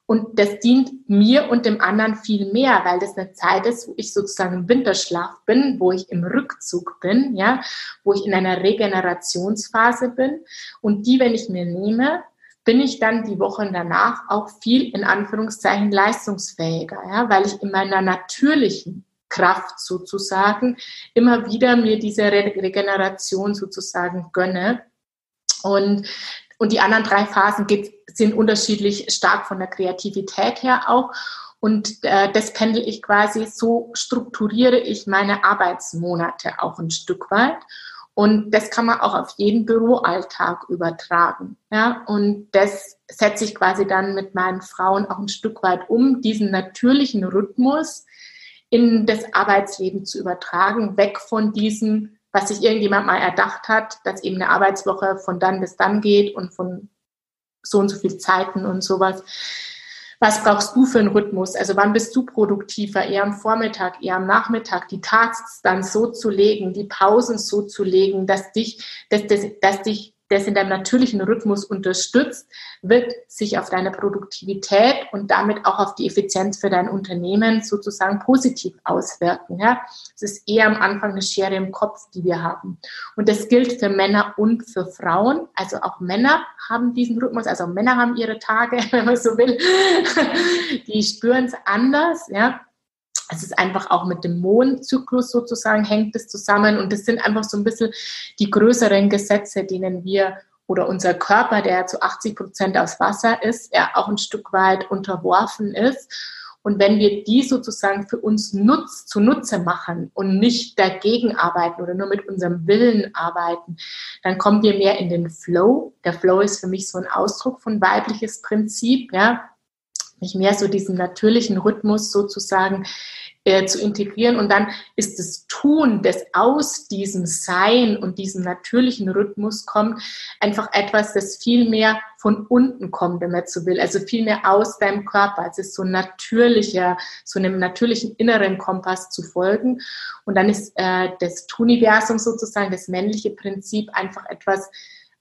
Und das dient mir und dem anderen viel mehr, weil das eine Zeit ist, wo ich sozusagen im Winterschlaf bin, wo ich im Rückzug bin, ja, wo ich in einer Regenerationsphase bin. Und die, wenn ich mir nehme, bin ich dann die Wochen danach auch viel in Anführungszeichen leistungsfähiger, ja, weil ich in meiner natürlichen Kraft sozusagen immer wieder mir diese Re Regeneration sozusagen gönne. Und, und die anderen drei Phasen geht, sind unterschiedlich stark von der Kreativität her auch. Und äh, das pendel ich quasi, so strukturiere ich meine Arbeitsmonate auch ein Stück weit. Und das kann man auch auf jeden Büroalltag übertragen. Ja? Und das setze ich quasi dann mit meinen Frauen auch ein Stück weit um, diesen natürlichen Rhythmus in das Arbeitsleben zu übertragen, weg von diesem, was sich irgendjemand mal erdacht hat, dass eben eine Arbeitswoche von dann bis dann geht und von so und so viel Zeiten und sowas was brauchst du für einen Rhythmus? Also wann bist du produktiver? Eher am Vormittag, eher am Nachmittag? Die Tasks dann so zu legen, die Pausen so zu legen, dass dich, dass, dass, dass dich das in deinem natürlichen Rhythmus unterstützt, wird sich auf deine Produktivität und damit auch auf die Effizienz für dein Unternehmen sozusagen positiv auswirken. Ja? Es ist eher am Anfang eine Schere im Kopf, die wir haben. Und das gilt für Männer und für Frauen. Also auch Männer haben diesen Rhythmus, also Männer haben ihre Tage, *laughs* wenn man so will. die spüren es anders. Ja? Es ist einfach auch mit dem Mondzyklus sozusagen hängt es zusammen und das sind einfach so ein bisschen die größeren Gesetze, denen wir oder unser Körper, der zu 80 Prozent aus Wasser ist, er auch ein Stück weit unterworfen ist. Und wenn wir die sozusagen für uns nutz, zunutze machen und nicht dagegen arbeiten oder nur mit unserem Willen arbeiten, dann kommen wir mehr in den Flow. Der Flow ist für mich so ein Ausdruck von weibliches Prinzip, ja. Nicht mehr so diesen natürlichen Rhythmus sozusagen äh, zu integrieren. Und dann ist das Tun, das aus diesem Sein und diesem natürlichen Rhythmus kommt, einfach etwas, das viel mehr von unten kommt, wenn man so will. Also viel mehr aus deinem Körper. Es ist so natürlicher, so einem natürlichen inneren Kompass zu folgen. Und dann ist äh, das Tuniversum sozusagen, das männliche Prinzip einfach etwas,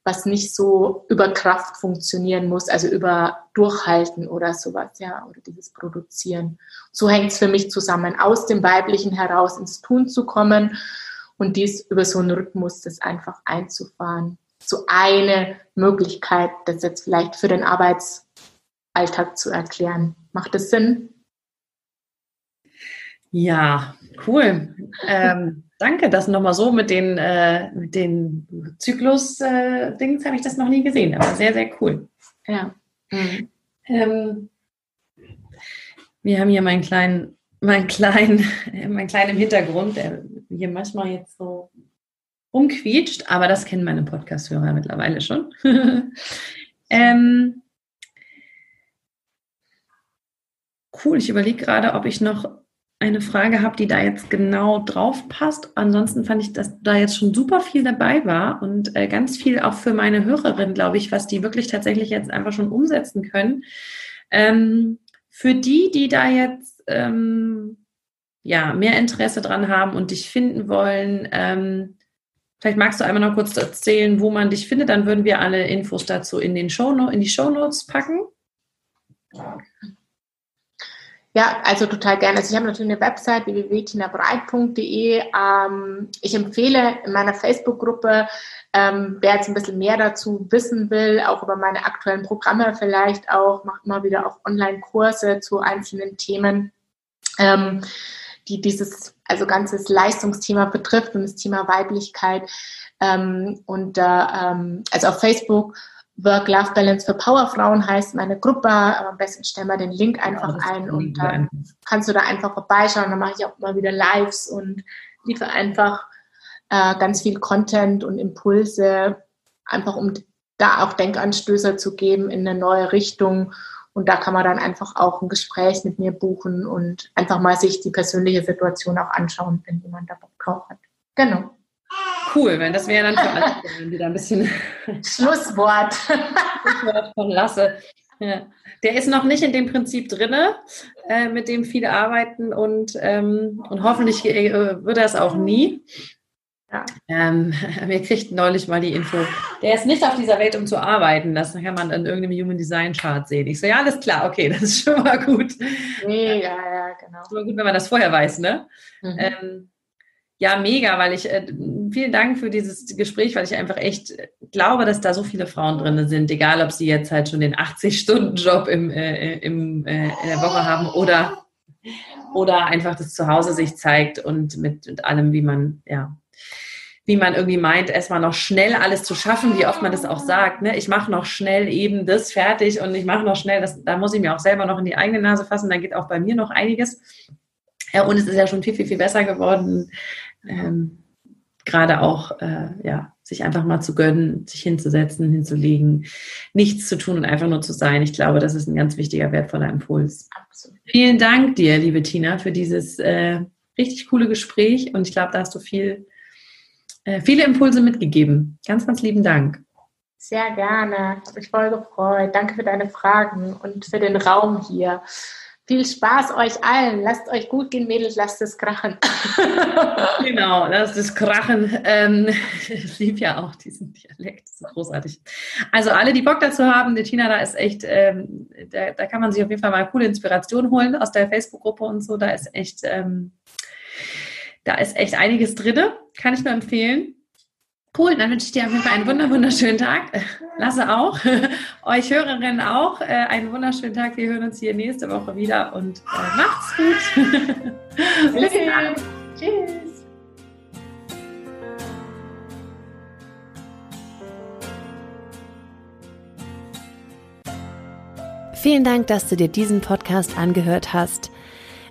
was nicht so über Kraft funktionieren muss, also über Durchhalten oder sowas, ja, oder dieses Produzieren. So hängt es für mich zusammen, aus dem Weiblichen heraus ins Tun zu kommen und dies über so einen Rhythmus, das einfach einzufahren. So eine Möglichkeit, das jetzt vielleicht für den Arbeitsalltag zu erklären. Macht das Sinn? Ja, cool. Ähm, *laughs* danke, das nochmal so mit den, äh, mit den Zyklus-Dings äh, habe ich das noch nie gesehen, aber sehr, sehr cool. Ja. Mhm. Ähm, wir haben hier meinen kleinen, meinen kleinen, *laughs* meinen kleinen im Hintergrund, der hier manchmal jetzt so rumquietscht, aber das kennen meine Podcast-Hörer mittlerweile schon. *laughs* ähm, cool, ich überlege gerade, ob ich noch eine Frage habe, die da jetzt genau drauf passt. Ansonsten fand ich, dass da jetzt schon super viel dabei war und äh, ganz viel auch für meine Hörerin, glaube ich, was die wirklich tatsächlich jetzt einfach schon umsetzen können. Ähm, für die, die da jetzt ähm, ja mehr Interesse dran haben und dich finden wollen, ähm, vielleicht magst du einmal noch kurz erzählen, wo man dich findet. Dann würden wir alle Infos dazu in den Show in die Show Notes packen. Ja, also total gerne. Also ich habe natürlich eine Website www.tinabreit.de. Ähm, ich empfehle in meiner Facebook-Gruppe, ähm, wer jetzt ein bisschen mehr dazu wissen will, auch über meine aktuellen Programme vielleicht auch, macht immer wieder auch Online-Kurse zu einzelnen Themen, ähm, die dieses also ganzes Leistungsthema betrifft und das Thema Weiblichkeit. Ähm, und äh, also auf Facebook Work-Life-Balance für Powerfrauen heißt meine Gruppe. Aber am besten stellen wir den Link einfach ja, ein und dann kannst du da einfach vorbeischauen. Dann mache ich auch immer wieder Lives und liefere einfach äh, ganz viel Content und Impulse, einfach um da auch Denkanstöße zu geben in eine neue Richtung. Und da kann man dann einfach auch ein Gespräch mit mir buchen und einfach mal sich die persönliche Situation auch anschauen, wenn jemand da Bock drauf hat. Genau. Cool, wenn das wäre dann für alle, da ein bisschen Schlusswort. *laughs* Schlusswort von Lasse. Ja. Der ist noch nicht in dem Prinzip drin, äh, mit dem viele arbeiten und, ähm, und hoffentlich äh, wird er es auch nie. Ja. Ähm, *laughs* wir kriegten neulich mal die Info, der ist nicht auf dieser Welt, um zu arbeiten. Das kann man in irgendeinem Human Design Chart sehen. Ich so, ja, alles klar, okay, das ist schon mal gut. Nee, ja, ja, genau. Ist gut, wenn man das vorher weiß, ne? Mhm. Ähm, ja, mega, weil ich, äh, vielen Dank für dieses Gespräch, weil ich einfach echt glaube, dass da so viele Frauen drin sind, egal ob sie jetzt halt schon den 80-Stunden-Job im, äh, im, äh, in der Woche haben oder, oder einfach das Zuhause sich zeigt und mit, mit allem, wie man, ja, wie man irgendwie meint, erstmal noch schnell alles zu schaffen, wie oft man das auch sagt. Ne? Ich mache noch schnell eben das fertig und ich mache noch schnell das, da muss ich mir auch selber noch in die eigene Nase fassen, dann geht auch bei mir noch einiges. Ja, und es ist ja schon viel, viel, viel besser geworden ähm, gerade auch, äh, ja, sich einfach mal zu gönnen, sich hinzusetzen, hinzulegen, nichts zu tun und einfach nur zu sein. Ich glaube, das ist ein ganz wichtiger, wertvoller Impuls. Absolut. Vielen Dank dir, liebe Tina, für dieses äh, richtig coole Gespräch und ich glaube, da hast du viel, äh, viele Impulse mitgegeben. Ganz, ganz lieben Dank. Sehr gerne. Habe mich voll gefreut. Danke für deine Fragen und für den Raum hier. Viel Spaß euch allen. Lasst euch gut gehen, Mädels, lasst es krachen. *laughs* genau, lasst es krachen. Ähm, *laughs* ich liebe ja auch diesen Dialekt, das ist großartig. Also alle, die Bock dazu haben, die Tina, da ist echt, ähm, da, da, kann man sich auf jeden Fall mal coole Inspiration holen aus der Facebook-Gruppe und so. Da ist echt, ähm, da ist echt einiges drin, kann ich nur empfehlen. Cool, dann wünsche ich dir auf jeden Fall einen wunderschönen Tag. Lasse auch. *laughs* Euch Hörerinnen auch. Äh, einen wunderschönen Tag. Wir hören uns hier nächste Woche wieder und äh, macht's gut. *laughs* Bis dann. Tschüss. Vielen Dank, dass du dir diesen Podcast angehört hast.